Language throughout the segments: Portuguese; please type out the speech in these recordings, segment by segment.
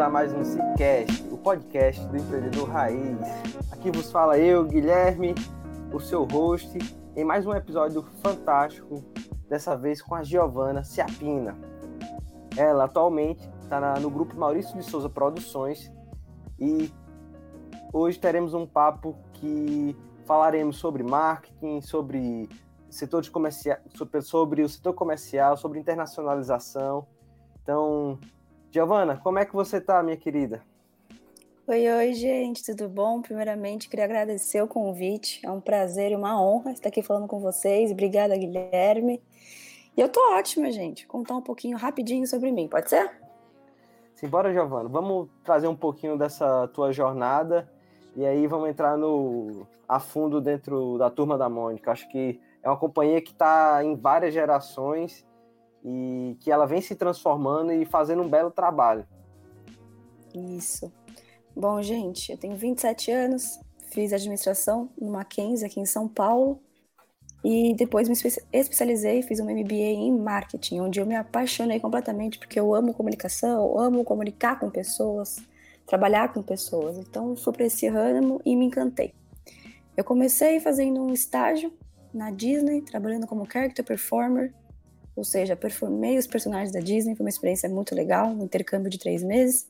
A mais um Cicast, o podcast do empreendedor raiz. Aqui vos fala eu, Guilherme, o seu host, em mais um episódio fantástico, dessa vez com a Giovana Ciapina. Ela atualmente está no grupo Maurício de Souza Produções e hoje teremos um papo que falaremos sobre marketing, sobre setor de comercial, sobre o setor comercial, sobre internacionalização. Então, Giovana, como é que você tá, minha querida? Oi, oi, gente, tudo bom? Primeiramente, queria agradecer o convite. É um prazer e uma honra estar aqui falando com vocês. Obrigada, Guilherme. E eu tô ótima, gente. Contar um pouquinho rapidinho sobre mim, pode ser? Simbora, Giovana. Vamos trazer um pouquinho dessa tua jornada e aí vamos entrar no a fundo dentro da turma da Mônica. Acho que é uma companhia que está em várias gerações e que ela vem se transformando e fazendo um belo trabalho. Isso. Bom, gente, eu tenho 27 anos, fiz administração no Mackenzie aqui em São Paulo e depois me especializei, fiz um MBA em marketing, onde eu me apaixonei completamente porque eu amo comunicação, amo comunicar com pessoas, trabalhar com pessoas. Então, fui para esse ramo e me encantei. Eu comecei fazendo um estágio na Disney, trabalhando como character performer ou seja, performei os personagens da Disney, foi uma experiência muito legal, um intercâmbio de três meses.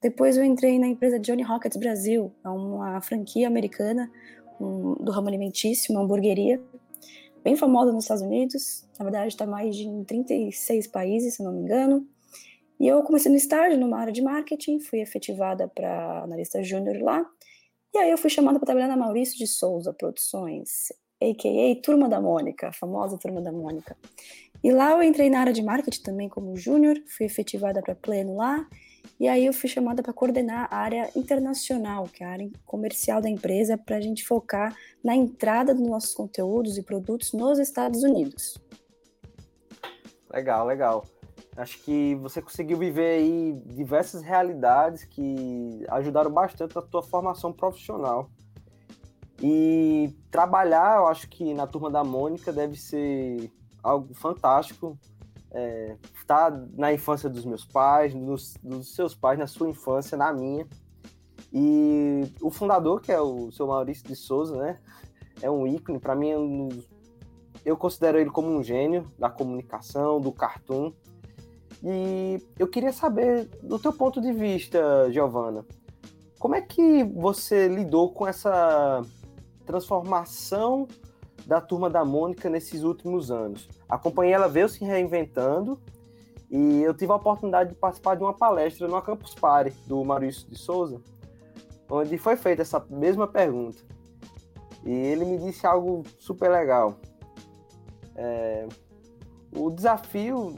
Depois eu entrei na empresa Johnny Rockets Brasil, é uma franquia americana um, do ramo alimentício, uma hamburgueria, bem famosa nos Estados Unidos, na verdade está mais de 36 países, se não me engano. E eu comecei no estágio, numa área de marketing, fui efetivada para analista júnior lá, e aí eu fui chamada para trabalhar na Maurício de Souza Produções, a.k.a. Turma da Mônica, a famosa Turma da Mônica. E lá eu entrei na área de marketing também como júnior, fui efetivada para pleno lá, e aí eu fui chamada para coordenar a área internacional, que é a área comercial da empresa, para a gente focar na entrada dos nossos conteúdos e produtos nos Estados Unidos. Legal, legal. Acho que você conseguiu viver aí diversas realidades que ajudaram bastante na tua formação profissional. E trabalhar, eu acho que na turma da Mônica deve ser algo fantástico. É, tá na infância dos meus pais, dos, dos seus pais, na sua infância, na minha. E o fundador, que é o seu Maurício de Souza, né? É um ícone. Para mim, eu considero ele como um gênio da comunicação, do cartoon. E eu queria saber, do teu ponto de vista, Giovana, como é que você lidou com essa transformação da turma da Mônica nesses últimos anos. A companhia ela veio se reinventando e eu tive a oportunidade de participar de uma palestra no Campus Party do Maurício de Souza, onde foi feita essa mesma pergunta. E ele me disse algo super legal. É, o desafio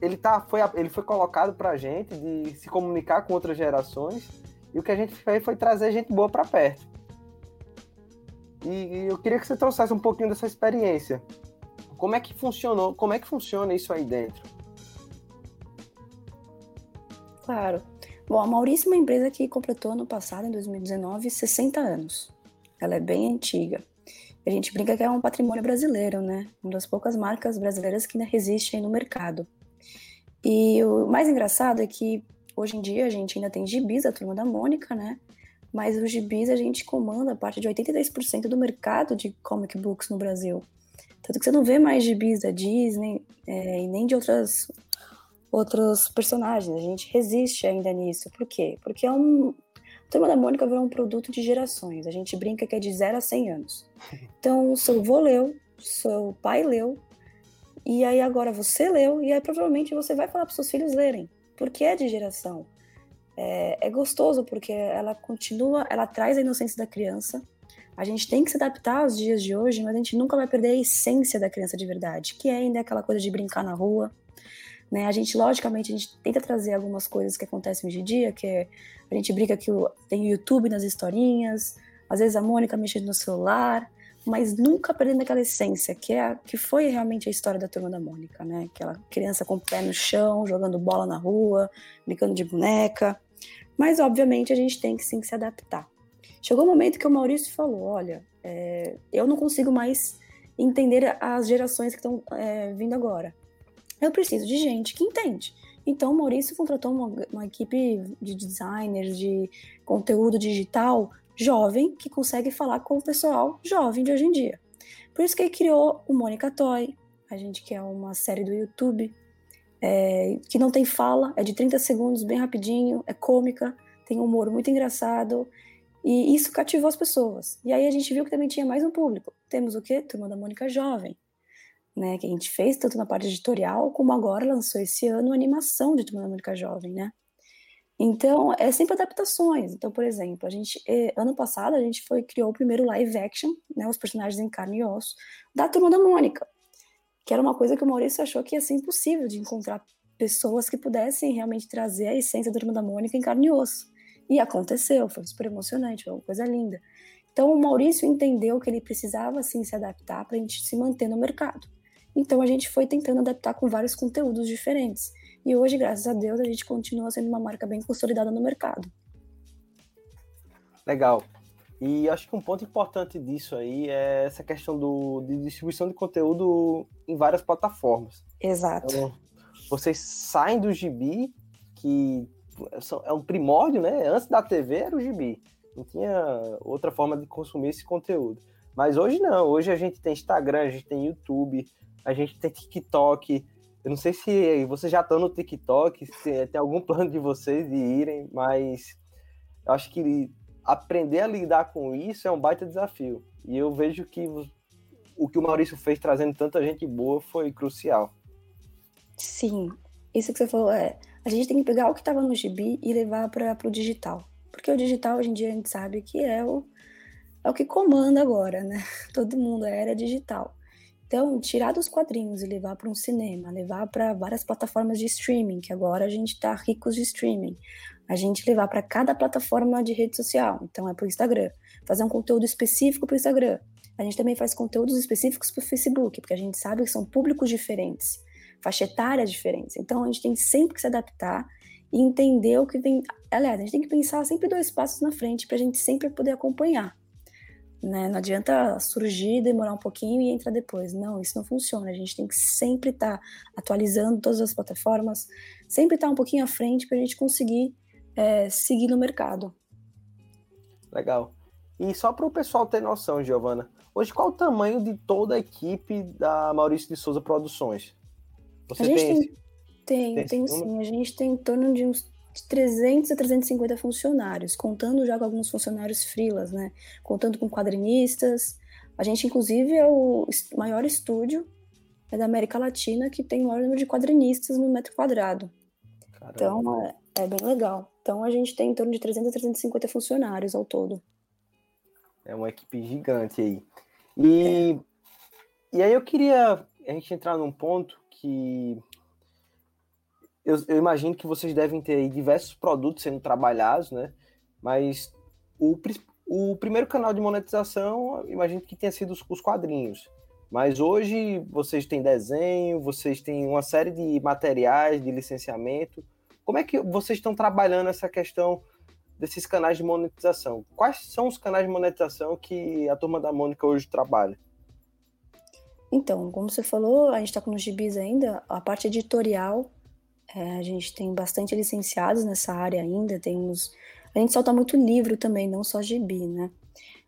ele tá foi ele foi colocado para a gente de se comunicar com outras gerações e o que a gente fez foi trazer gente boa para perto. E, eu queria que você trouxesse um pouquinho dessa experiência. Como é que funcionou? Como é que funciona isso aí dentro? Claro. Bom, a Maurício é uma empresa que completou ano passado, em 2019, 60 anos. Ela é bem antiga. A gente brinca que é um patrimônio brasileiro, né? Uma das poucas marcas brasileiras que ainda resistem no mercado. E o mais engraçado é que hoje em dia a gente ainda tem gibis da Turma da Mônica, né? Mas os gibis a gente comanda a parte de 83% do mercado de comic books no Brasil. Tanto que você não vê mais gibis da Disney é, e nem de outras, outros personagens. A gente resiste ainda nisso. Por quê? Porque é um. A Turma da Mônica virou um produto de gerações. A gente brinca que é de 0 a 100 anos. Então, o seu avô leu, seu pai leu, e aí agora você leu, e aí provavelmente você vai falar para seus filhos lerem, porque é de geração. É, é, gostoso porque ela continua, ela traz a inocência da criança. A gente tem que se adaptar aos dias de hoje, mas a gente nunca vai perder a essência da criança de verdade, que é ainda aquela coisa de brincar na rua. Né? A gente, logicamente, a gente tenta trazer algumas coisas que acontecem hoje em dia, que é, a gente brinca que tem YouTube nas historinhas, às vezes a Mônica mexendo no celular, mas nunca perdendo aquela essência, que, é a, que foi realmente a história da Turma da Mônica, né? Aquela criança com o pé no chão, jogando bola na rua, brincando de boneca. Mas, obviamente, a gente tem que sim que se adaptar. Chegou o um momento que o Maurício falou: olha, é, eu não consigo mais entender as gerações que estão é, vindo agora. Eu preciso de gente que entende. Então, o Maurício contratou uma, uma equipe de designers, de conteúdo digital jovem que consegue falar com o pessoal jovem de hoje em dia. Por isso que ele criou o Mônica Toy, a gente que é uma série do YouTube, é, que não tem fala, é de 30 segundos, bem rapidinho, é cômica, tem um humor muito engraçado, e isso cativou as pessoas. E aí a gente viu que também tinha mais um público. Temos o quê? Turma da Mônica Jovem, né, que a gente fez tanto na parte editorial, como agora lançou esse ano a animação de Turma da Mônica Jovem, né? Então, é sempre adaptações. Então, por exemplo, a gente, eh, ano passado, a gente foi, criou o primeiro live action, né, os personagens em carne e osso, da Turma da Mônica, que era uma coisa que o Maurício achou que ia ser impossível de encontrar pessoas que pudessem realmente trazer a essência da Turma da Mônica em carne e osso. E aconteceu, foi super emocionante, foi uma coisa linda. Então, o Maurício entendeu que ele precisava, assim, se adaptar para a gente se manter no mercado. Então, a gente foi tentando adaptar com vários conteúdos diferentes. E hoje, graças a Deus, a gente continua sendo uma marca bem consolidada no mercado. Legal. E acho que um ponto importante disso aí é essa questão do, de distribuição de conteúdo em várias plataformas. Exato. Então, vocês saem do gibi, que é um primórdio, né? Antes da TV era o gibi. Não tinha outra forma de consumir esse conteúdo. Mas hoje não. Hoje a gente tem Instagram, a gente tem YouTube, a gente tem TikTok, eu não sei se vocês já estão no TikTok, se tem algum plano de vocês de irem, mas eu acho que aprender a lidar com isso é um baita desafio. E eu vejo que o que o Maurício fez trazendo tanta gente boa foi crucial. Sim, isso que você falou é. A gente tem que pegar o que estava no gibi e levar para o digital. Porque o digital, hoje em dia, a gente sabe que é o, é o que comanda agora, né? Todo mundo, é era digital. Então, tirar dos quadrinhos e levar para um cinema, levar para várias plataformas de streaming, que agora a gente está ricos de streaming, a gente levar para cada plataforma de rede social, então é para o Instagram, fazer um conteúdo específico para o Instagram. A gente também faz conteúdos específicos para o Facebook, porque a gente sabe que são públicos diferentes, faixa etária diferentes. Então, a gente tem sempre que se adaptar e entender o que tem. Aliás, a gente tem que pensar sempre dois passos na frente para a gente sempre poder acompanhar. Né? Não adianta surgir, demorar um pouquinho e entrar depois. Não, isso não funciona. A gente tem que sempre estar tá atualizando todas as plataformas, sempre estar tá um pouquinho à frente para a gente conseguir é, seguir no mercado. Legal. E só para o pessoal ter noção, Giovana, hoje qual o tamanho de toda a equipe da Maurício de Souza Produções? Você a gente tem, tem, tem, tem sim. A gente tem em torno de uns de 300 a 350 funcionários, contando já com alguns funcionários frilas, né? Contando com quadrinistas. A gente, inclusive, é o maior estúdio é da América Latina que tem o maior número de quadrinistas no metro quadrado. Caramba. Então, é, é, bem legal. Então, a gente tem em torno de 300 a 350 funcionários ao todo. É uma equipe gigante aí. E, é. e aí eu queria a gente entrar num ponto que eu, eu, imagino que vocês devem ter diversos produtos sendo trabalhados, né? Mas o, o primeiro canal de monetização, imagino que tenha sido os, os quadrinhos. Mas hoje vocês têm desenho, vocês têm uma série de materiais de licenciamento. Como é que vocês estão trabalhando essa questão desses canais de monetização. Quais são os canais de monetização que a turma da Mônica hoje trabalha? Então, como você falou, a gente está com os gibis ainda, a parte editorial, é, a gente tem bastante licenciados nessa área ainda, temos... A gente solta muito livro também, não só gibi, né?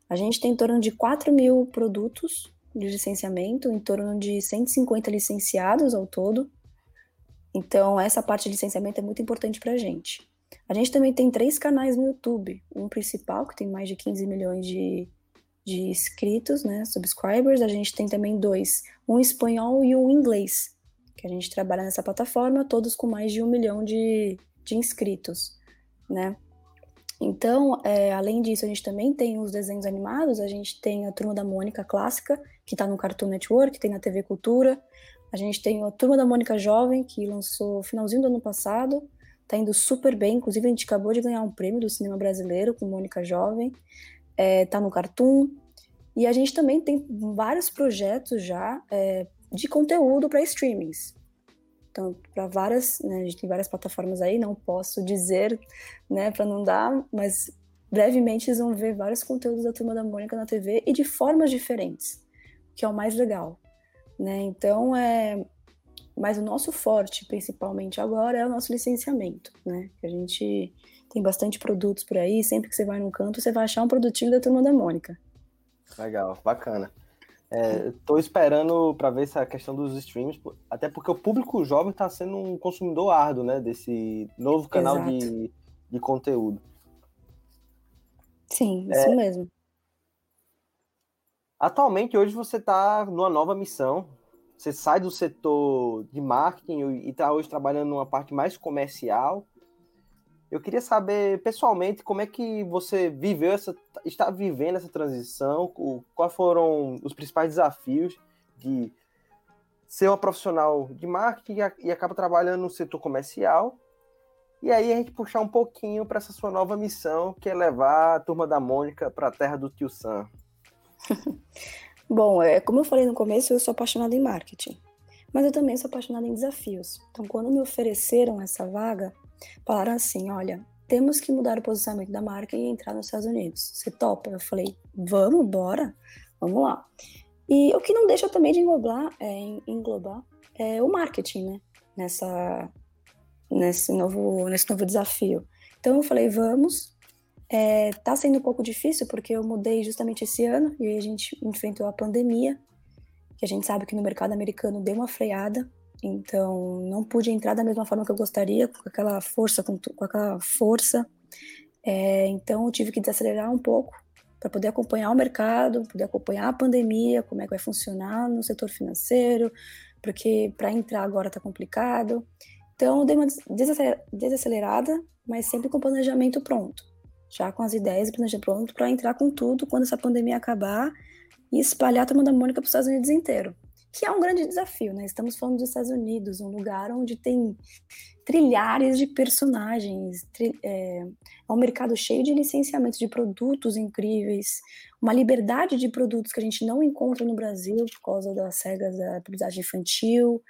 A gente tem em torno de 4 mil produtos de licenciamento, em torno de 150 licenciados ao todo. Então, essa parte de licenciamento é muito importante para a gente. A gente também tem três canais no YouTube. Um principal, que tem mais de 15 milhões de, de inscritos, né, subscribers. A gente tem também dois, um espanhol e um inglês, que a gente trabalha nessa plataforma, todos com mais de um milhão de, de inscritos, né. Então, é, além disso, a gente também tem os desenhos animados, a gente tem a Turma da Mônica clássica, que está no Cartoon Network, tem na TV Cultura. A gente tem a Turma da Mônica Jovem, que lançou finalzinho do ano passado, tá indo super bem, inclusive a gente acabou de ganhar um prêmio do cinema brasileiro com Mônica Jovem, é, tá no Cartoon. E a gente também tem vários projetos já é, de conteúdo para streamings. Então, para várias, né, a gente tem várias plataformas aí, não posso dizer, né, para não dar, mas brevemente eles vão ver vários conteúdos da Turma da Mônica na TV e de formas diferentes, que é o mais legal, né? Então, é mas o nosso forte, principalmente agora, é o nosso licenciamento, né? A gente tem bastante produtos por aí, sempre que você vai num canto, você vai achar um produtinho da Turma da Mônica. Legal, bacana. Estou é, esperando para ver essa questão dos streams, até porque o público jovem está sendo um consumidor árduo, né, desse novo canal de, de conteúdo. Sim, isso é, mesmo. Atualmente, hoje você está numa nova missão. Você sai do setor de marketing e está hoje trabalhando numa parte mais comercial. Eu queria saber pessoalmente como é que você viveu essa, está vivendo essa transição, quais foram os principais desafios de ser uma profissional de marketing e acaba trabalhando no setor comercial. E aí a gente puxar um pouquinho para essa sua nova missão, que é levar a turma da Mônica para a terra do tio Sam. Bom, é, como eu falei no começo, eu sou apaixonada em marketing, mas eu também sou apaixonada em desafios. Então, quando me ofereceram essa vaga, falaram assim: olha, temos que mudar o posicionamento da marca e entrar nos Estados Unidos. Você topa? Eu falei: vamos, bora, vamos lá. E o que não deixa também de englobar, é, englobar é o marketing, né? Nessa, nesse, novo, nesse novo desafio. Então eu falei: vamos. É, tá sendo um pouco difícil porque eu mudei justamente esse ano e a gente enfrentou a pandemia, que a gente sabe que no mercado americano deu uma freada então, não pude entrar da mesma forma que eu gostaria, com aquela força, com, com aquela força. É, então, eu tive que desacelerar um pouco para poder acompanhar o mercado, poder acompanhar a pandemia, como é que vai funcionar no setor financeiro, porque para entrar agora está complicado. Então, eu dei uma desacelerada, mas sempre com planejamento pronto, já com as ideias e planejamento pronto para entrar com tudo quando essa pandemia acabar e espalhar a turma da Mônica para os Estados Unidos inteiro que é um grande desafio, né? Estamos falando dos Estados Unidos, um lugar onde tem trilhares de personagens, tri, é, é um mercado cheio de licenciamentos de produtos incríveis, uma liberdade de produtos que a gente não encontra no Brasil por causa das regras da publicidade infantil,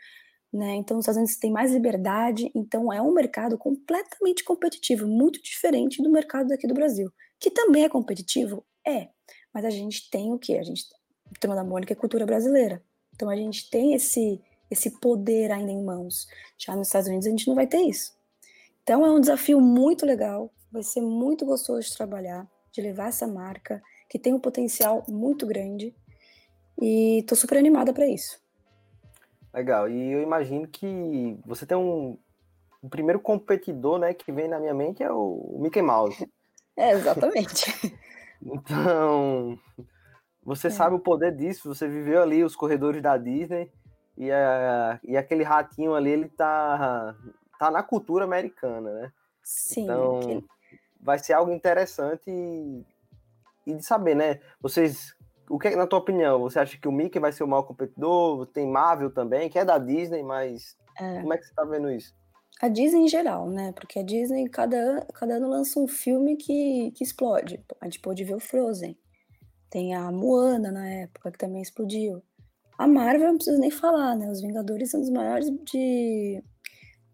né? Então, os Estados Unidos têm mais liberdade, então é um mercado completamente competitivo, muito diferente do mercado daqui do Brasil, que também é competitivo, é, mas a gente tem o quê? A gente, o tema da Mônica é cultura brasileira. Então a gente tem esse esse poder ainda em mãos. Já nos Estados Unidos a gente não vai ter isso. Então é um desafio muito legal, vai ser muito gostoso de trabalhar, de levar essa marca que tem um potencial muito grande e tô super animada para isso. Legal. E eu imagino que você tem um o primeiro competidor, né, que vem na minha mente é o Mickey Mouse. É, exatamente. então, você é. sabe o poder disso, você viveu ali os corredores da Disney e, a, e aquele ratinho ali, ele tá, tá na cultura americana, né? Sim. Então, aquele... vai ser algo interessante e, e, de saber, né? Vocês, o que é, na tua opinião, você acha que o Mickey vai ser o maior competidor? Tem Marvel também, que é da Disney, mas é. como é que você tá vendo isso? A Disney em geral, né? Porque a Disney cada, cada ano lança um filme que, que explode. A gente pôde ver o Frozen. Tem a Moana na época, que também explodiu. A Marvel não preciso nem falar, né? Os Vingadores são os maiores de.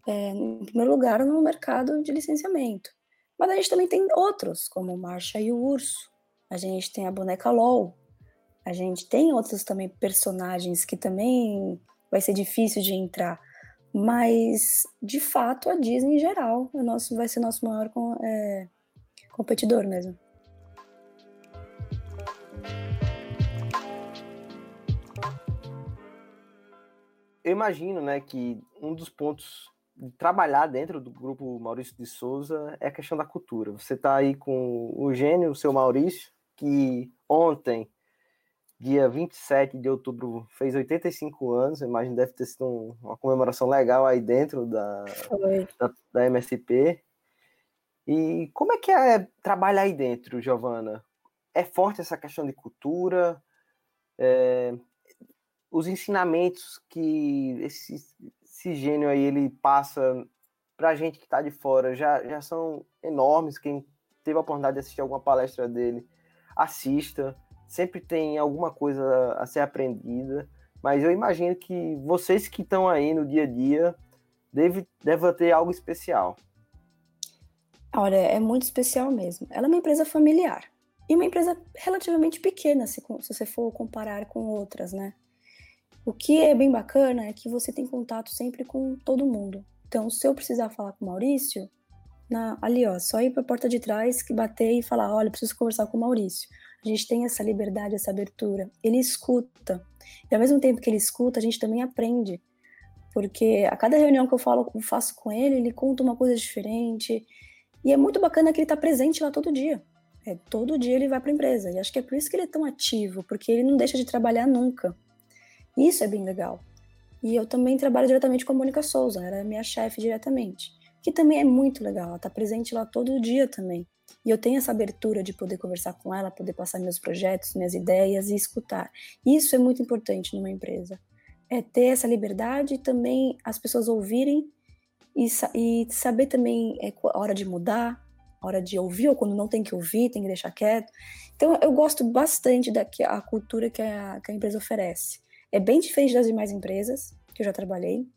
É, em primeiro lugar no mercado de licenciamento. Mas a gente também tem outros, como Marcha e o Urso. A gente tem a boneca LOL. A gente tem outros também personagens que também vai ser difícil de entrar. Mas, de fato, a Disney em geral é nosso, vai ser nosso maior é, competidor mesmo. Eu imagino, né, que um dos pontos de trabalhar dentro do grupo Maurício de Souza é a questão da cultura. Você está aí com o gênio, o seu Maurício, que ontem, dia 27 de outubro, fez 85 anos. Eu imagino deve ter sido um, uma comemoração legal aí dentro da, da, da, MSP. E como é que é trabalhar aí dentro, Giovana? É forte essa questão de cultura? É, os ensinamentos que esse, esse gênio aí ele passa para a gente que está de fora já, já são enormes. Quem teve a oportunidade de assistir alguma palestra dele assista, sempre tem alguma coisa a ser aprendida, mas eu imagino que vocês que estão aí no dia a dia deve, deve ter algo especial. Olha, é muito especial mesmo. Ela é uma empresa familiar e uma empresa relativamente pequena, se, se você for comparar com outras, né? O que é bem bacana é que você tem contato sempre com todo mundo. Então, se eu precisar falar com o Maurício, na, ali, ó, só ir para a porta de trás, que bater e falar, olha, preciso conversar com o Maurício. A gente tem essa liberdade, essa abertura. Ele escuta. E ao mesmo tempo que ele escuta, a gente também aprende. Porque a cada reunião que eu falo, eu faço com ele, ele conta uma coisa diferente. E é muito bacana que ele está presente lá todo dia. É, todo dia ele vai para a empresa. E acho que é por isso que ele é tão ativo, porque ele não deixa de trabalhar nunca. Isso é bem legal. E eu também trabalho diretamente com a Mônica Souza, era minha chefe diretamente que também é muito legal. Ela está presente lá todo dia também. E eu tenho essa abertura de poder conversar com ela, poder passar meus projetos, minhas ideias e escutar. Isso é muito importante numa empresa. É ter essa liberdade e também as pessoas ouvirem e, e saber também é, a hora de mudar, a hora de ouvir ou quando não tem que ouvir, tem que deixar quieto. Então eu gosto bastante da que, a cultura que a, que a empresa oferece. É bem diferente das demais empresas que eu já trabalhei.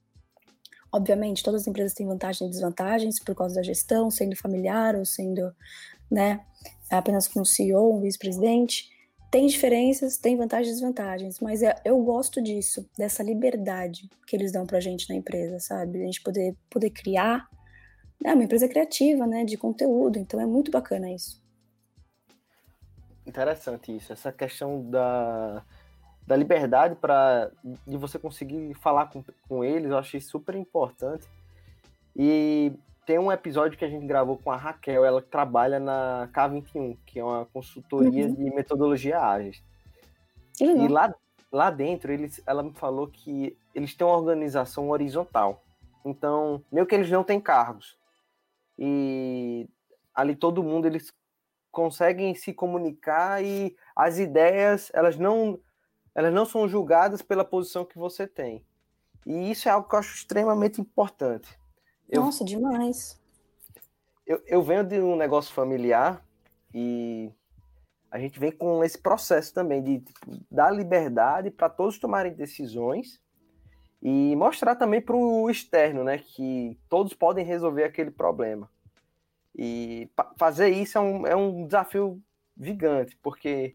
Obviamente, todas as empresas têm vantagens e desvantagens por causa da gestão, sendo familiar ou sendo, né, apenas com o CEO, um vice-presidente. Tem diferenças, tem vantagens e desvantagens, mas é, eu gosto disso, dessa liberdade que eles dão pra gente na empresa, sabe? A gente poder, poder criar. É uma empresa criativa, né, de conteúdo, então é muito bacana isso. Interessante isso, essa questão da da liberdade para de você conseguir falar com, com eles, eu achei super importante. E tem um episódio que a gente gravou com a Raquel, ela trabalha na K21, que é uma consultoria uhum. de metodologia ágil. Uhum. E lá, lá dentro, eles, ela me falou que eles têm uma organização horizontal. Então, meio que eles não têm cargos. E ali todo mundo, eles conseguem se comunicar e as ideias, elas não elas não são julgadas pela posição que você tem. E isso é algo que eu acho extremamente importante. Eu, Nossa, demais. Eu, eu venho de um negócio familiar e a gente vem com esse processo também de tipo, dar liberdade para todos tomarem decisões e mostrar também para o externo, né, que todos podem resolver aquele problema. E fazer isso é um, é um desafio gigante, porque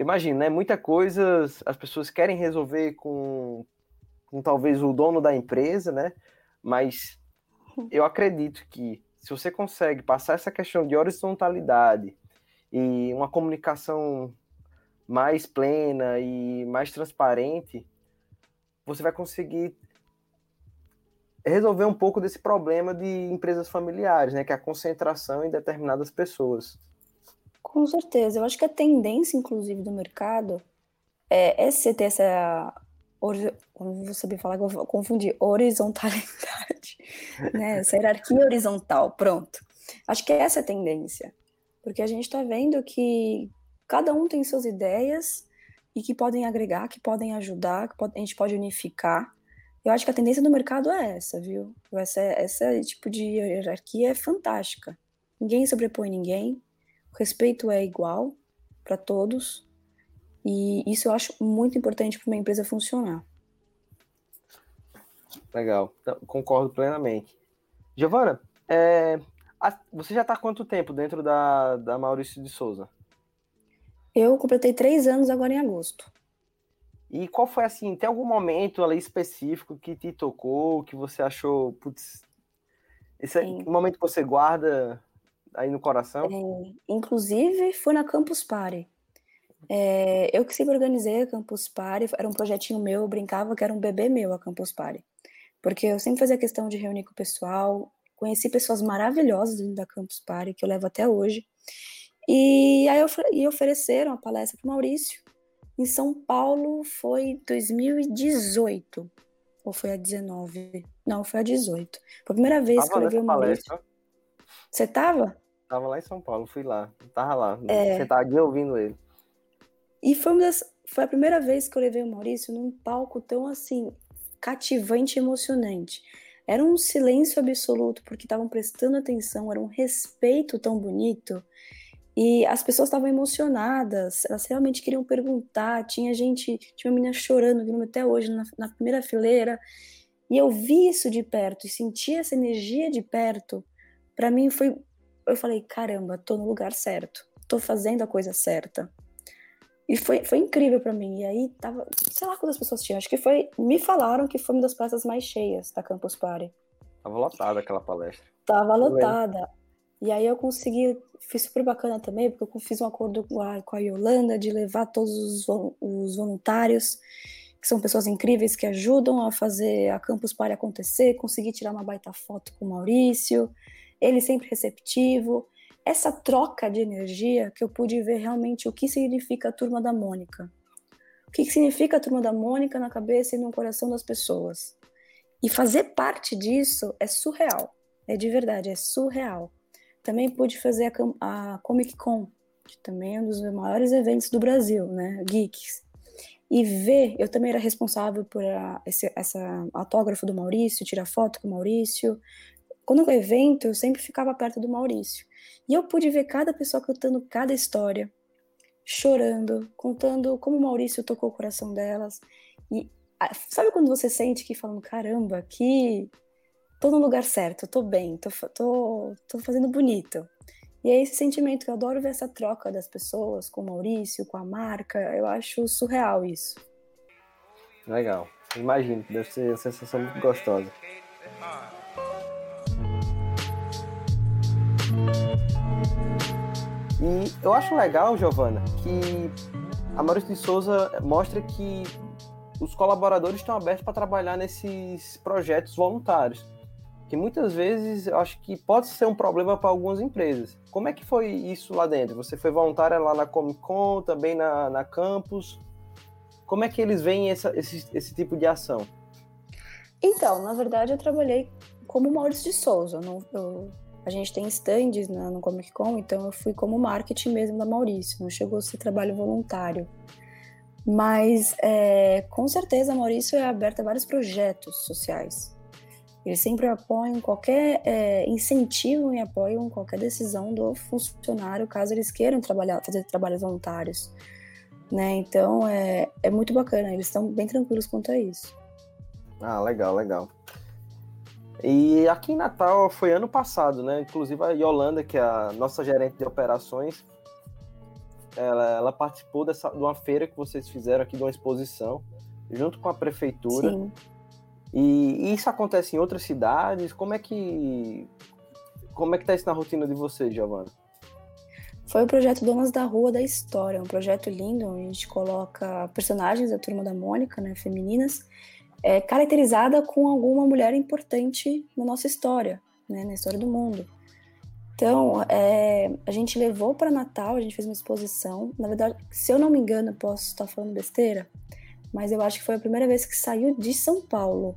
imagina, né? Muita coisa as pessoas querem resolver com, com talvez o dono da empresa, né? Mas eu acredito que se você consegue passar essa questão de horizontalidade e uma comunicação mais plena e mais transparente, você vai conseguir resolver um pouco desse problema de empresas familiares, né, que é a concentração em determinadas pessoas. Com certeza. Eu acho que a tendência, inclusive, do mercado é, é você ter essa. Não vou saber falar, vou confundir. Horizontalidade. né? Essa hierarquia horizontal. Pronto. Acho que essa é a tendência. Porque a gente está vendo que cada um tem suas ideias e que podem agregar, que podem ajudar, que pode, a gente pode unificar. Eu acho que a tendência do mercado é essa, viu? Essa, essa tipo de hierarquia é fantástica. Ninguém sobrepõe ninguém, o respeito é igual para todos e isso eu acho muito importante para uma empresa funcionar. Legal, então, concordo plenamente. Giovana, é, Você já está quanto tempo dentro da, da Maurício de Souza? Eu completei três anos agora em agosto. E qual foi assim? Tem algum momento ali específico que te tocou, que você achou, putz, esse é um momento que você guarda aí no coração? É, inclusive, foi na Campus Party. É, eu que sempre organizei a Campus Party, era um projetinho meu, eu brincava que era um bebê meu a Campus Party. Porque eu sempre fazia questão de reunir com o pessoal, conheci pessoas maravilhosas dentro da Campus Party, que eu levo até hoje. E aí eu, e ofereceram a palestra para o Maurício. Em São Paulo foi 2018. Ou foi a 19? Não, foi a 18. Foi a primeira vez tava que eu vi o Maurício. Palestra. Você tava? Tava lá em São Paulo, fui lá. Tava lá, é... sentadinho ouvindo ele. E foi, das, foi a primeira vez que eu levei o Maurício num palco tão assim, cativante e emocionante. Era um silêncio absoluto, porque estavam prestando atenção, era um respeito tão bonito. E as pessoas estavam emocionadas, elas realmente queriam perguntar. Tinha gente, tinha uma menina chorando, até hoje, na, na primeira fileira. E eu vi isso de perto e senti essa energia de perto. Para mim foi. Eu falei: caramba, tô no lugar certo, tô fazendo a coisa certa. E foi, foi incrível para mim. E aí tava, sei lá quantas pessoas tinham. Acho que foi, me falaram que foi uma das praças mais cheias da Campus Party. Tava lotada aquela palestra. Tava lotada. E aí eu consegui, fiz super bacana também, porque eu fiz um acordo com a, com a Yolanda de levar todos os, os voluntários, que são pessoas incríveis que ajudam a fazer a Campus Party acontecer, consegui tirar uma baita foto com o Maurício, ele sempre receptivo essa troca de energia que eu pude ver realmente o que significa a turma da Mônica. O que significa a turma da Mônica na cabeça e no coração das pessoas. E fazer parte disso é surreal. É de verdade, é surreal. Também pude fazer a, a Comic Con, que também é um dos maiores eventos do Brasil, né? Geeks. E ver, eu também era responsável por a, esse essa autógrafo do Maurício, tirar foto com o Maurício. Quando o evento, eu sempre ficava perto do Maurício. E eu pude ver cada pessoa contando cada história, chorando, contando como o Maurício tocou o coração delas. E sabe quando você sente que falando, caramba, que tô no lugar certo, tô bem, tô, tô, tô fazendo bonito. E é esse sentimento que eu adoro ver essa troca das pessoas com o Maurício, com a marca, eu acho surreal isso. Legal. Imagino, deve ser uma sensação muito gostosa. E eu acho legal, Giovana, que a Maurício de Souza mostra que os colaboradores estão abertos para trabalhar nesses projetos voluntários. Que muitas vezes eu acho que pode ser um problema para algumas empresas. Como é que foi isso lá dentro? Você foi voluntária lá na Comic Con, também na, na campus. Como é que eles veem essa, esse, esse tipo de ação? Então, na verdade, eu trabalhei como Maurício de Souza. Eu, não, eu a gente tem stands na, no Comic Con, então eu fui como marketing mesmo da Maurício, não chegou a ser trabalho voluntário. Mas é, com certeza a Maurício é aberta a vários projetos sociais. Eles sempre apoiam qualquer é, incentivo e apoiam qualquer decisão do funcionário, caso eles queiram trabalhar, fazer trabalhos voluntários. Né? Então é, é muito bacana, eles estão bem tranquilos quanto a isso. Ah, legal, legal. E aqui em Natal foi ano passado, né? Inclusive a Yolanda, que é a nossa gerente de operações, ela, ela participou dessa, de uma feira que vocês fizeram aqui, de uma exposição, junto com a prefeitura. Sim. E, e isso acontece em outras cidades? Como é que como é que tá isso na rotina de vocês, Giovana? Foi o projeto Donas da Rua da História, um projeto lindo, onde a gente coloca personagens da Turma da Mônica, né, femininas, é, caracterizada com alguma mulher importante na nossa história, né, na história do mundo. Então, é, a gente levou para Natal, a gente fez uma exposição. Na verdade, se eu não me engano, posso estar falando besteira, mas eu acho que foi a primeira vez que saiu de São Paulo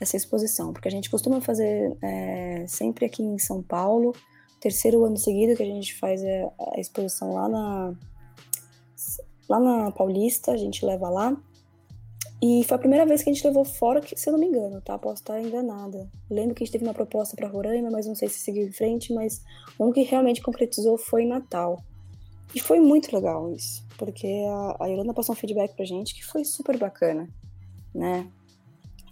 essa exposição, porque a gente costuma fazer é, sempre aqui em São Paulo, terceiro ano seguido que a gente faz a, a exposição lá na lá na Paulista, a gente leva lá. E foi a primeira vez que a gente levou fora, se eu não me engano, tá? Posso estar enganada. Lembro que a gente teve uma proposta para Roraima, mas não sei se seguiu em frente, mas um que realmente concretizou foi Natal. E foi muito legal isso, porque a, a Yolanda passou um feedback pra gente que foi super bacana, né?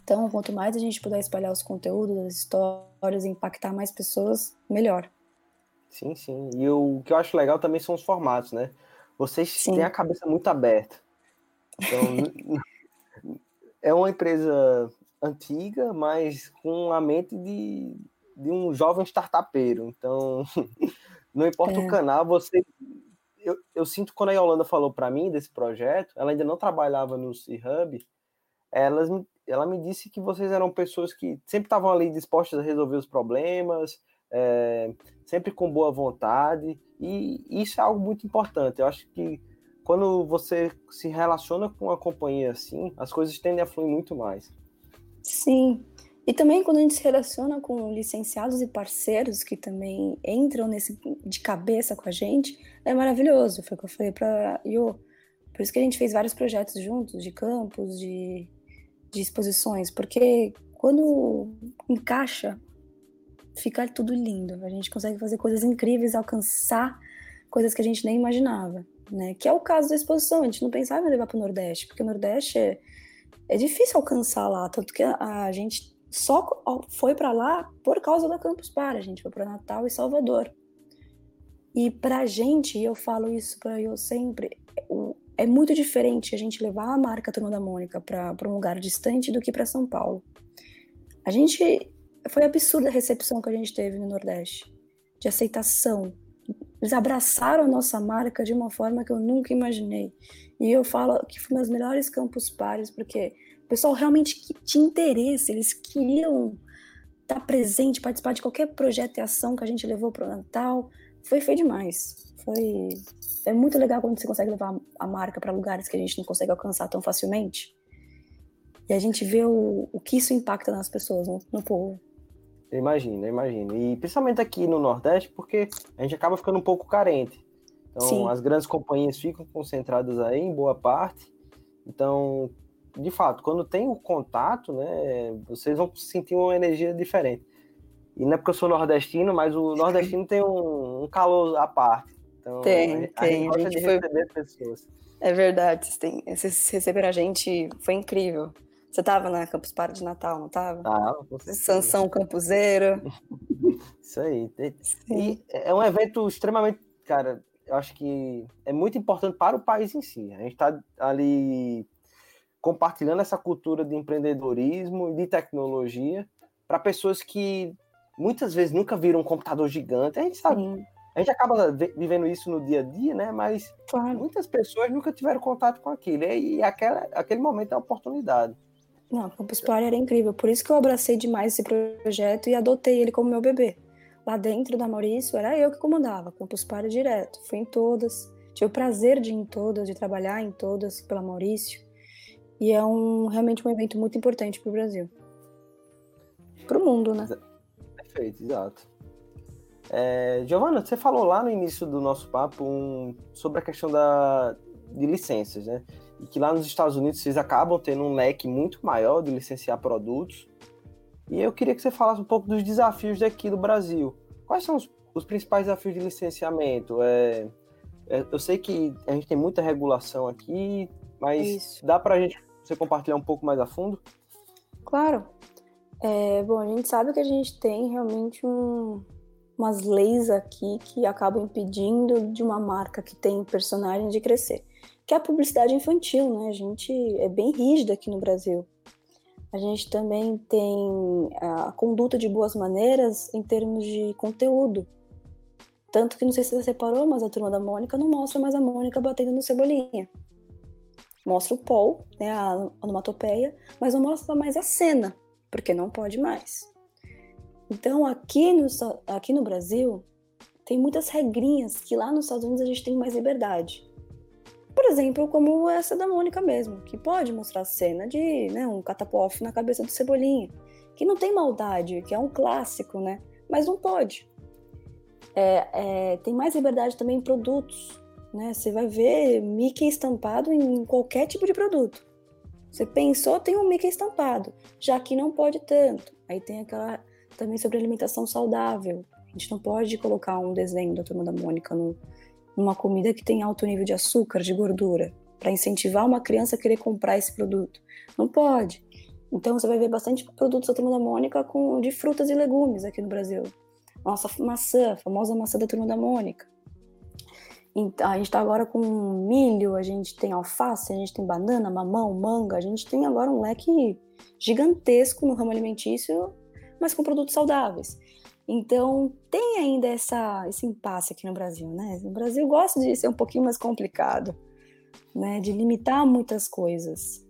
Então, quanto mais a gente puder espalhar os conteúdos, as histórias, impactar mais pessoas, melhor. Sim, sim. E o que eu acho legal também são os formatos, né? Vocês sim. têm a cabeça muito aberta. Então, é uma empresa antiga, mas com a mente de, de um jovem startupeiro. Então, não importa é. o canal, você. Eu, eu sinto quando a Yolanda falou para mim desse projeto, ela ainda não trabalhava no C-Hub, elas, ela me disse que vocês eram pessoas que sempre estavam ali dispostas a resolver os problemas, é, sempre com boa vontade, e isso é algo muito importante. Eu acho que quando você se relaciona com uma companhia assim, as coisas tendem a fluir muito mais. Sim. E também quando a gente se relaciona com licenciados e parceiros que também entram nesse de cabeça com a gente, é maravilhoso. Foi o que eu falei para Yo. Por isso que a gente fez vários projetos juntos, de campos, de, de exposições, porque quando encaixa, fica tudo lindo. A gente consegue fazer coisas incríveis, alcançar coisas que a gente nem imaginava, né? Que é o caso da exposição. A gente não pensava em levar para o Nordeste, porque o Nordeste é, é difícil alcançar lá, tanto que a, a gente só foi para lá por causa da Campus Party. A gente foi para Natal e Salvador. E para a gente, e eu falo isso para eu sempre, é muito diferente a gente levar a marca Turma da Mônica para um lugar distante do que para São Paulo. A gente foi absurda a recepção que a gente teve no Nordeste, de aceitação. Eles abraçaram a nossa marca de uma forma que eu nunca imaginei. E eu falo que foi um dos melhores campos pares, porque o pessoal realmente tinha interesse, eles queriam estar presente, participar de qualquer projeto e ação que a gente levou para o Natal. Foi, foi demais. Foi é muito legal quando você consegue levar a marca para lugares que a gente não consegue alcançar tão facilmente. E a gente vê o, o que isso impacta nas pessoas, no, no povo. Eu imagino. E principalmente aqui no Nordeste, porque a gente acaba ficando um pouco carente. Então, Sim. as grandes companhias ficam concentradas aí em boa parte. Então, de fato, quando tem o contato, né, vocês vão sentir uma energia diferente. E não é porque eu sou nordestino, mas o nordestino tem um, um calor à parte. Então, tem, a, tem. A gente, a gente foi... receber pessoas. É verdade, têm, vocês receberam a gente, foi incrível. Você tava na Campus Party de Natal, não tava? Ah, Sansão Campuseiro. Isso aí. E é um evento extremamente, cara, eu acho que é muito importante para o país em si. A gente está ali compartilhando essa cultura de empreendedorismo e de tecnologia para pessoas que muitas vezes nunca viram um computador gigante. A gente sabe, Sim. a gente acaba vivendo isso no dia a dia, né? Mas claro. muitas pessoas nunca tiveram contato com aquilo. E aquela, aquele momento é a oportunidade. Não, Campus Party era incrível. Por isso que eu abracei demais esse projeto e adotei ele como meu bebê. Lá dentro da Maurício, era eu que comandava Campus Party direto. Fui em todas. Tive o prazer de ir em todas, de trabalhar em todas pela Maurício. E é um, realmente um evento muito importante para o Brasil. Para o mundo, né? Perfeito, exato. É, Giovana, você falou lá no início do nosso papo um, sobre a questão da, de licenças, né? E que lá nos Estados Unidos vocês acabam tendo um leque muito maior de licenciar produtos. E eu queria que você falasse um pouco dos desafios daqui do Brasil. Quais são os, os principais desafios de licenciamento? É, é, eu sei que a gente tem muita regulação aqui, mas Isso. dá para a gente você compartilhar um pouco mais a fundo? Claro. É, bom, a gente sabe que a gente tem realmente um, umas leis aqui que acabam impedindo de uma marca que tem personagem de crescer, que é a publicidade infantil, né? A gente é bem rígida aqui no Brasil. A gente também tem a conduta de boas maneiras em termos de conteúdo. Tanto que não sei se você separou, mas a turma da Mônica não mostra mais a Mônica batendo no Cebolinha. Mostra o Paul, né, a onomatopeia, mas não mostra mais a cena, porque não pode mais. Então, aqui no, aqui no Brasil, tem muitas regrinhas que lá nos Estados Unidos a gente tem mais liberdade. Por exemplo, como essa da Mônica mesmo, que pode mostrar a cena de né, um catapof na cabeça do Cebolinha, que não tem maldade, que é um clássico, né? Mas não pode. É, é, tem mais liberdade também em produtos, né? Você vai ver Mickey estampado em qualquer tipo de produto. Você pensou, tem um Mickey estampado, já que não pode tanto. Aí tem aquela também sobre alimentação saudável. A gente não pode colocar um desenho da Turma da Mônica no, numa comida que tem alto nível de açúcar, de gordura, para incentivar uma criança a querer comprar esse produto. Não pode. Então você vai ver bastante produtos da Turma da Mônica com, de frutas e legumes aqui no Brasil. Nossa maçã, a famosa maçã da turma da Mônica. A gente está agora com milho, a gente tem alface, a gente tem banana, mamão, manga, a gente tem agora um leque gigantesco no ramo alimentício, mas com produtos saudáveis. Então, tem ainda essa, esse impasse aqui no Brasil, né? O Brasil gosta de ser um pouquinho mais complicado, né? De limitar muitas coisas.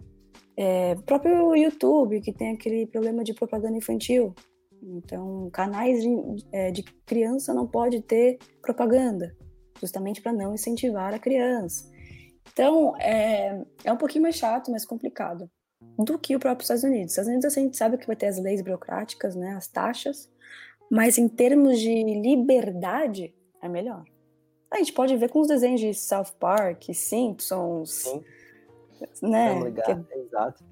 É, próprio YouTube, que tem aquele problema de propaganda infantil. Então, canais de, é, de criança não pode ter propaganda justamente para não incentivar a criança. Então, é, é um pouquinho mais chato, mais complicado do que o próprio Estados Unidos. Estados Unidos a gente sabe que vai ter as leis burocráticas, né, as taxas, mas em termos de liberdade é melhor. A gente pode ver com os desenhos de South Park, Simpsons, Sim. né? Family Guy, que... exato.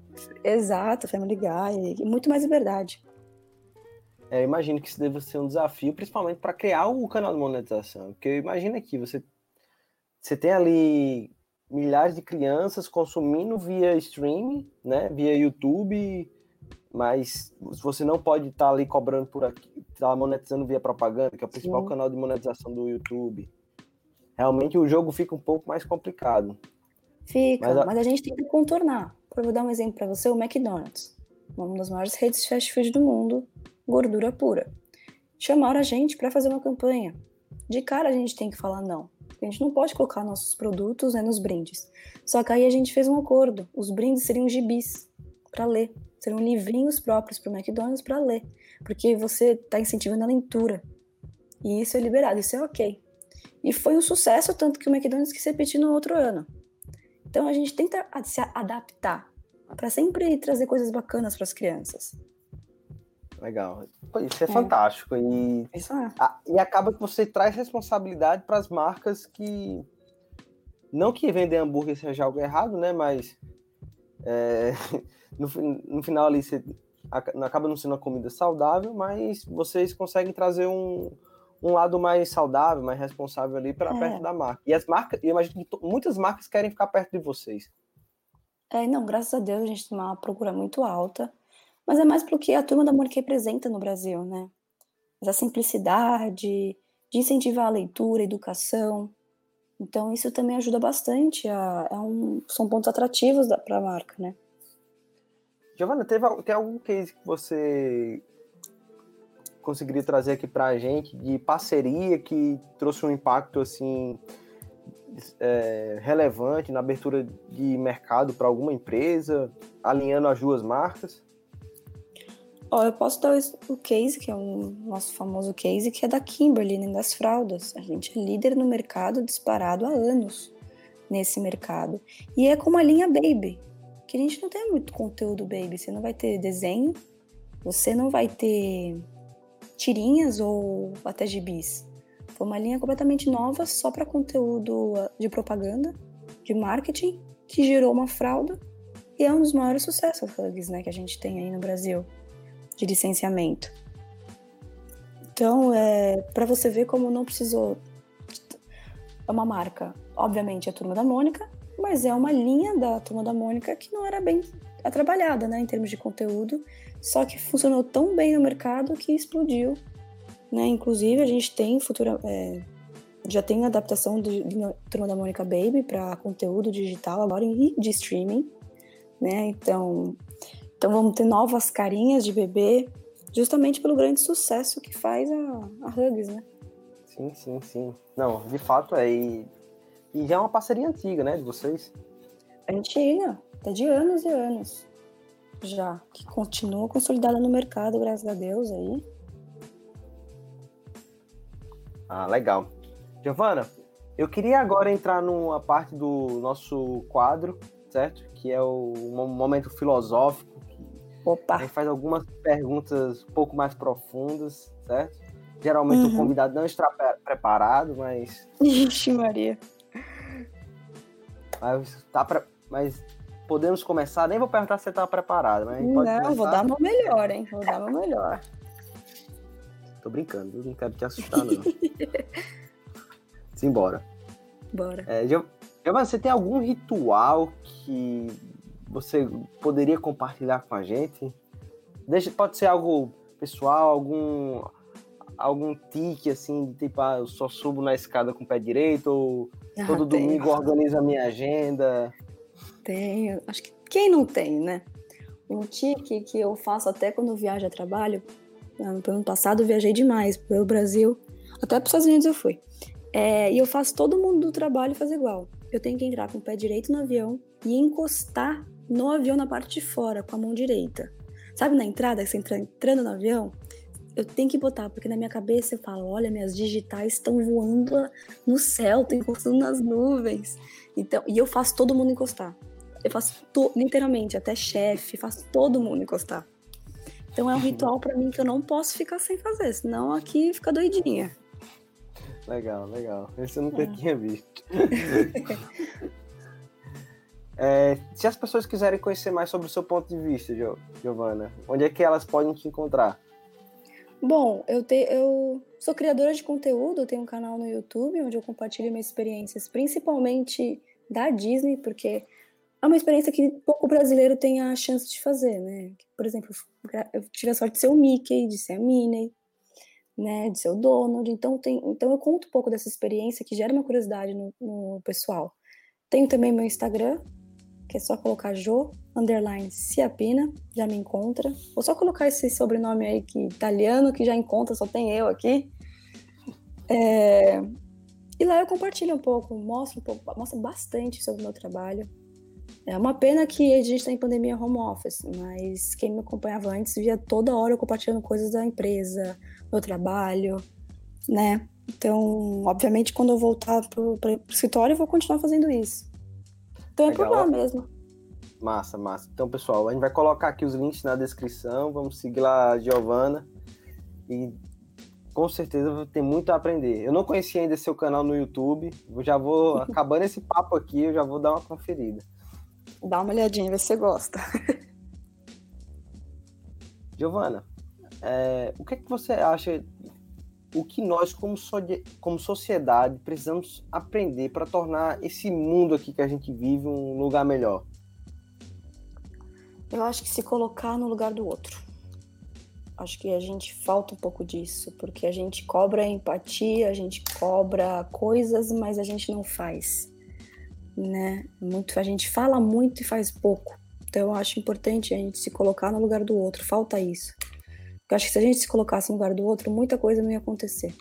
Exato, Family Guy, e muito mais liberdade. É, eu imagino que isso deva ser um desafio, principalmente para criar o canal de monetização. Porque imagina aqui, você, você tem ali milhares de crianças consumindo via streaming, né, via YouTube, mas você não pode estar tá ali cobrando por aqui, estar tá monetizando via propaganda, que é o principal Sim. canal de monetização do YouTube. Realmente o jogo fica um pouco mais complicado. Fica, mas a, mas a gente tem que contornar. Eu vou dar um exemplo para você, o McDonald's, uma das maiores redes de fast food do mundo, gordura pura. Chamaram a gente para fazer uma campanha. De cara a gente tem que falar não. A gente não pode colocar nossos produtos né, nos brindes. Só que aí a gente fez um acordo. Os brindes seriam gibis para ler. Seriam livrinhos próprios para o McDonald's para ler. Porque você está incentivando a leitura. E isso é liberado, isso é ok. E foi um sucesso, tanto que o McDonald's quis repetir no outro ano. Então a gente tenta se adaptar para sempre trazer coisas bacanas para as crianças. Legal. Isso é, é. fantástico. E, Isso é. A, e acaba que você traz responsabilidade para as marcas que. Não que vender hambúrguer seja algo errado, né? Mas é, no, no final ali você acaba não sendo uma comida saudável, mas vocês conseguem trazer um, um lado mais saudável, mais responsável ali para é. perto da marca. E as marcas, eu imagino que muitas marcas querem ficar perto de vocês. É, não, graças a Deus a gente tem uma procura muito alta mas é mais porque a turma da Mônica representa no Brasil, né? Essa simplicidade, de incentivar a leitura, a educação. Então, isso também ajuda bastante. A, é um, são pontos atrativos para a marca, né? Giovana, teve, tem algum case que você conseguiria trazer aqui para a gente de parceria que trouxe um impacto assim é, relevante na abertura de mercado para alguma empresa, alinhando as duas marcas? Ó, eu posso dar o case, que é o nosso famoso case, que é da Kimberly, né, das fraldas. A gente é líder no mercado disparado há anos nesse mercado. E é como a linha Baby, que a gente não tem muito conteúdo Baby. Você não vai ter desenho, você não vai ter tirinhas ou até gibis. Foi uma linha completamente nova só para conteúdo ah, de propaganda, de marketing, que gerou uma fralda e é um dos maiores sucessos Hugs, né, que a gente tem aí no Brasil de licenciamento. Então, é, para você ver como não precisou. É uma marca, obviamente, a Turma da Mônica, mas é uma linha da Turma da Mônica que não era bem trabalhada, né, em termos de conteúdo, só que funcionou tão bem no mercado que explodiu. Né? Inclusive, a gente tem futura. É, já tem adaptação de, de Turma da Mônica Baby para conteúdo digital agora e de streaming. Né? Então, então vamos ter novas carinhas de bebê, justamente pelo grande sucesso que faz a, a Hugs, né? Sim, sim, sim. Não, de fato é. E já é uma parceria antiga, né, de vocês? Antiga, até de anos e anos. Já, que continua consolidada no mercado, graças a Deus aí. Ah, legal. Giovana, eu queria agora entrar numa parte do nosso quadro, certo? Que é o momento filosófico Opa. A gente faz algumas perguntas um pouco mais profundas, certo? Geralmente uhum. o convidado não está preparado, mas. Ixi, Maria. Mas, tá pre... mas podemos começar. Nem vou perguntar se você está preparado, mas. Não, começar... vou dar uma melhor, hein? Vou dar uma melhor. Tô brincando, não quero te assustar, não. Simbora. Bora. É, Giovana, você tem algum ritual que você poderia compartilhar com a gente? Deixa, pode ser algo pessoal, algum algum tique, assim, de tipo, ah, eu só subo na escada com o pé direito, ou Ah, todo tenho. domingo organizo a minha agenda? Tenho. Acho que quem não tem, né? Um tique que eu faço até quando viajo a trabalho. Ano ano passado eu viajei demais pelo Brasil. Até para os Estados Unidos eu fui. É, e eu faço todo mundo do trabalho fazer igual. Eu tenho que entrar com o pé direito no avião e encostar no avião na parte de fora com a mão direita. Sabe na entrada, que você entra entrando no avião? Eu tenho que botar, porque na minha cabeça eu falo: olha, minhas digitais estão voando no céu, estão encostando nas nuvens. Então, e eu faço todo mundo encostar. Eu faço to- literalmente, até chefe, faço todo mundo encostar. Então é um ritual pra mim que eu não posso ficar sem fazer, senão aqui fica doidinha. Legal, legal. Esse eu nunca É. tinha visto. É, se as pessoas quiserem conhecer mais sobre o seu ponto de vista, Giovana, onde é que elas podem te encontrar? Bom, eu, te, eu sou criadora de conteúdo, tenho um canal no YouTube onde eu compartilho minhas experiências, principalmente da Disney, porque é uma experiência que pouco brasileiro tem a chance de fazer, né? Por exemplo, eu tive a sorte de ser o Mickey, de ser a Minnie, né, de ser o Donald, então, tem, então eu conto um pouco dessa experiência que gera uma curiosidade no, no pessoal. Tenho também meu Instagram, que é só colocar Jo, underline Ciapina, já me encontra. Vou só colocar esse sobrenome aí que italiano, que já encontra, só tem eu aqui. É, E lá eu compartilho um pouco, mostro um pouco, mostro bastante sobre o meu trabalho. É uma pena que a gente está em pandemia home office, mas quem me acompanhava antes via toda hora eu compartilhando coisas da empresa, meu trabalho, né? Então, obviamente, quando eu voltar pro, pro escritório, eu vou continuar fazendo isso. Então é por Legal. lá mesmo. Massa, massa. Então, pessoal, a gente vai colocar aqui os links na descrição. Vamos seguir lá a Giovana. E com certeza vou ter muito a aprender. Eu não conhecia ainda seu canal no YouTube. Eu já vou, acabando esse papo aqui, eu já vou dar uma conferida. Dá uma olhadinha, vê se você gosta. Giovana, é, o que, é que você acha? O que nós, como, so- como sociedade, precisamos aprender para tornar esse mundo aqui que a gente vive um lugar melhor? Eu acho que se colocar no lugar do outro. Acho que a gente falta um pouco disso, porque a gente cobra empatia, a gente cobra coisas, mas a gente não faz, né? Muito, a gente fala muito e faz pouco. Então eu acho importante a gente se colocar no lugar do outro. Falta isso. Eu acho que se a gente se colocasse no lugar do outro, muita coisa não ia acontecer.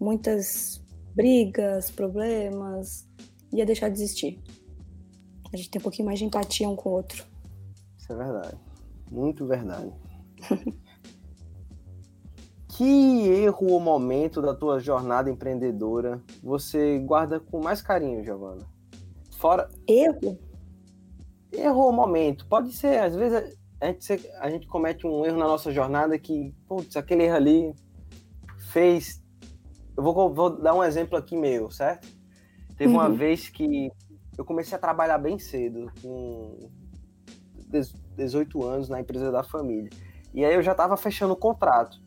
Muitas brigas, problemas, ia deixar de existir. A gente tem um pouquinho mais de empatia um com o outro. Isso é verdade. Muito verdade. que erro ou momento da tua jornada empreendedora você guarda com mais carinho, Giovana? Fora Erro? erro ou momento, pode ser, às vezes a gente, a gente comete um erro na nossa jornada que, putz, aquele erro ali fez. Eu vou, vou dar um exemplo aqui meu, certo? Teve uma Uhum. vez que eu comecei a trabalhar bem cedo, com 18 anos na empresa da família. E aí eu já estava fechando o contrato.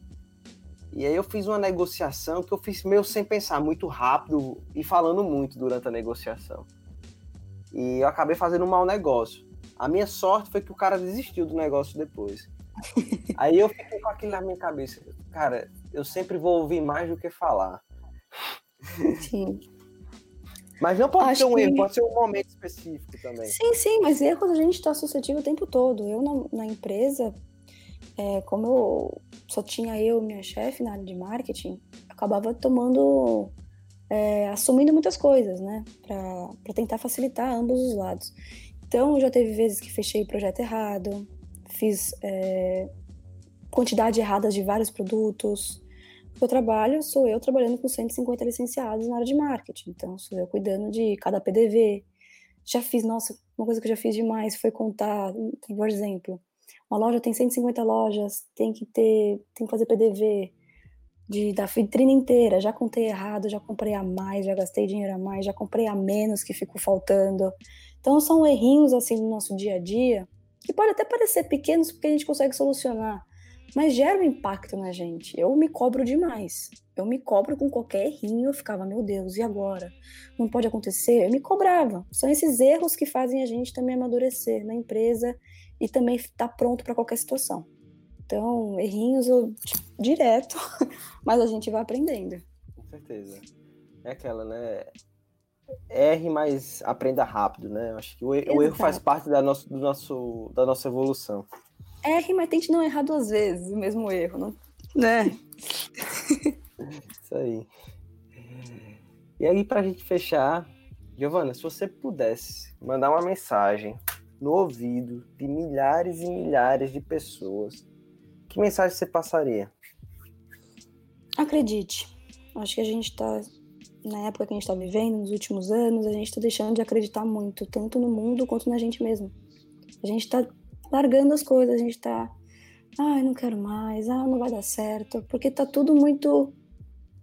E aí eu fiz uma negociação que eu fiz meio sem pensar, muito rápido e falando muito durante a negociação. E eu acabei fazendo um mau negócio. A minha sorte foi que o cara desistiu do negócio depois. aí eu fiquei com aquilo na minha cabeça. Cara, eu sempre vou ouvir mais do que falar. Sim. Mas não pode Acho ser um que- erro, pode ser um momento específico também. Sim, sim, mas erros a gente está suscetível o tempo todo. Eu na, na empresa, é, como eu só tinha eu e minha chefe na área de marketing, acabava tomando, é, assumindo muitas coisas, né, para tentar facilitar ambos os lados. Então, já teve vezes que fechei projeto errado, fiz é, quantidade errada de vários produtos. O trabalho sou eu trabalhando com 150 licenciados na área de marketing, então sou eu cuidando de cada PDV, já fiz, nossa, uma coisa que eu já fiz demais foi contar, por exemplo, uma loja tem 150 lojas, tem que ter, tem que fazer PDV de, da vitrine inteira, já contei errado, já comprei a mais, já gastei dinheiro a mais, já comprei a menos que ficou faltando. Então são errinhos assim no nosso dia a dia, que pode até parecer pequenos porque a gente consegue solucionar, mas gera um impacto na gente. Eu me cobro demais. Eu me cobro com qualquer errinho, eu ficava, meu Deus, e agora? Não pode acontecer? Eu me cobrava. São esses erros que fazem a gente também amadurecer na empresa e também estar pronto para qualquer situação. Então, errinhos eu, tipo, direto, mas a gente vai aprendendo. Com certeza. É aquela, né? Erre, mas aprenda rápido, né? Acho que o, erro faz parte da, nosso, do nosso, da nossa evolução. Erre, mas tente não errar duas vezes o mesmo erro, não, né? Isso aí. E aí, pra gente fechar, Giovana, se você pudesse mandar uma mensagem no ouvido de milhares e milhares de pessoas, que mensagem você passaria? Acredite. Acho que a gente está na época que a gente está vivendo, nos últimos anos, a gente está deixando de acreditar muito, tanto no mundo quanto na gente mesmo. A gente está largando as coisas, a gente está, ah, não quero mais, ah, não vai dar certo, porque está tudo muito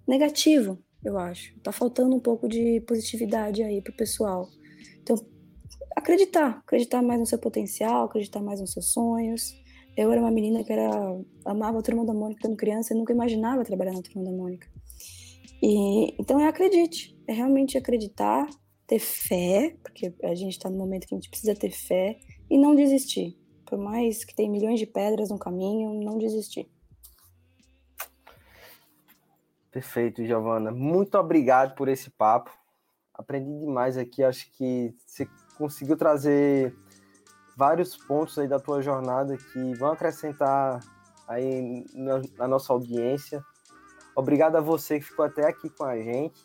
negativo, eu acho. Tá faltando um pouco de positividade aí pro pessoal. Então, acreditar, acreditar mais no seu potencial, acreditar mais nos seus sonhos. Eu era uma menina que era amava a Turma da Mônica quando criança e nunca imaginava trabalhar na Turma da Mônica. E, então é acredite, é realmente acreditar, ter fé, porque a gente está no momento que a gente precisa ter fé e não desistir. Por mais que tem milhões de pedras no caminho, não desistir. Perfeito, Giovana. Muito obrigado por esse papo. Aprendi demais aqui. Acho que você conseguiu trazer vários pontos aí da tua jornada que vão acrescentar aí na, na nossa audiência. Obrigado a você que ficou até aqui com a gente.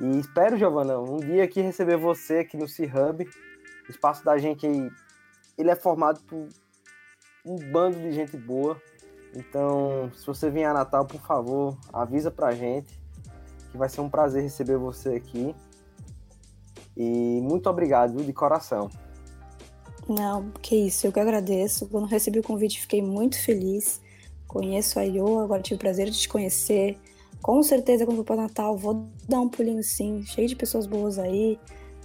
E espero, Giovana, um dia aqui receber você aqui no C-Hub. O espaço da gente aí, ele é formado por um bando de gente boa. Então, se você vier a Natal, por favor, avisa pra gente. Que vai ser um prazer receber você aqui. E muito obrigado, de coração. Não, que isso, eu que agradeço. Quando recebi o convite, fiquei muito feliz. Conheço a Io, agora tive o prazer de te conhecer. Com certeza, quando for para Natal, vou dar um pulinho sim, cheio de pessoas boas aí.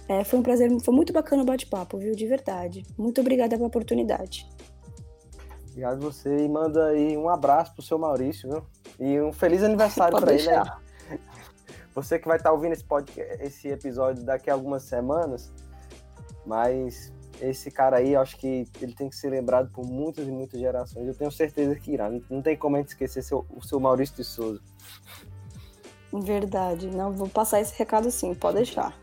É, foi um prazer, foi muito bacana o bate-papo, viu? De verdade. Muito obrigada pela oportunidade. Obrigado você e manda aí um abraço pro seu Maurício, viu? E um feliz aniversário para ele aí. Você que vai estar tá ouvindo esse, podcast, esse episódio daqui a algumas semanas, mas esse cara aí, acho que ele tem que ser lembrado por muitas e muitas gerações. Eu tenho certeza que irá. Não tem como a gente esquecer seu, o seu Maurício de Souza. Verdade. Não, vou passar esse recado sim, pode deixar.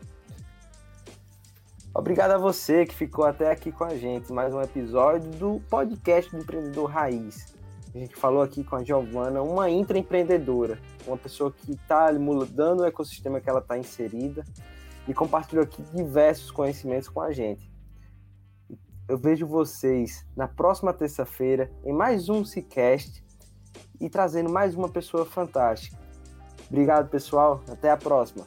Obrigado a você que ficou até aqui com a gente. Mais um episódio do podcast do Empreendedor Raiz. A gente falou aqui com a Giovana, uma intraempreendedora, uma pessoa que está mudando o ecossistema que ela está inserida e compartilhou aqui diversos conhecimentos com a gente. Eu vejo vocês na próxima terça-feira em mais um Cicast e trazendo mais uma pessoa fantástica. Obrigado, pessoal. Até a próxima.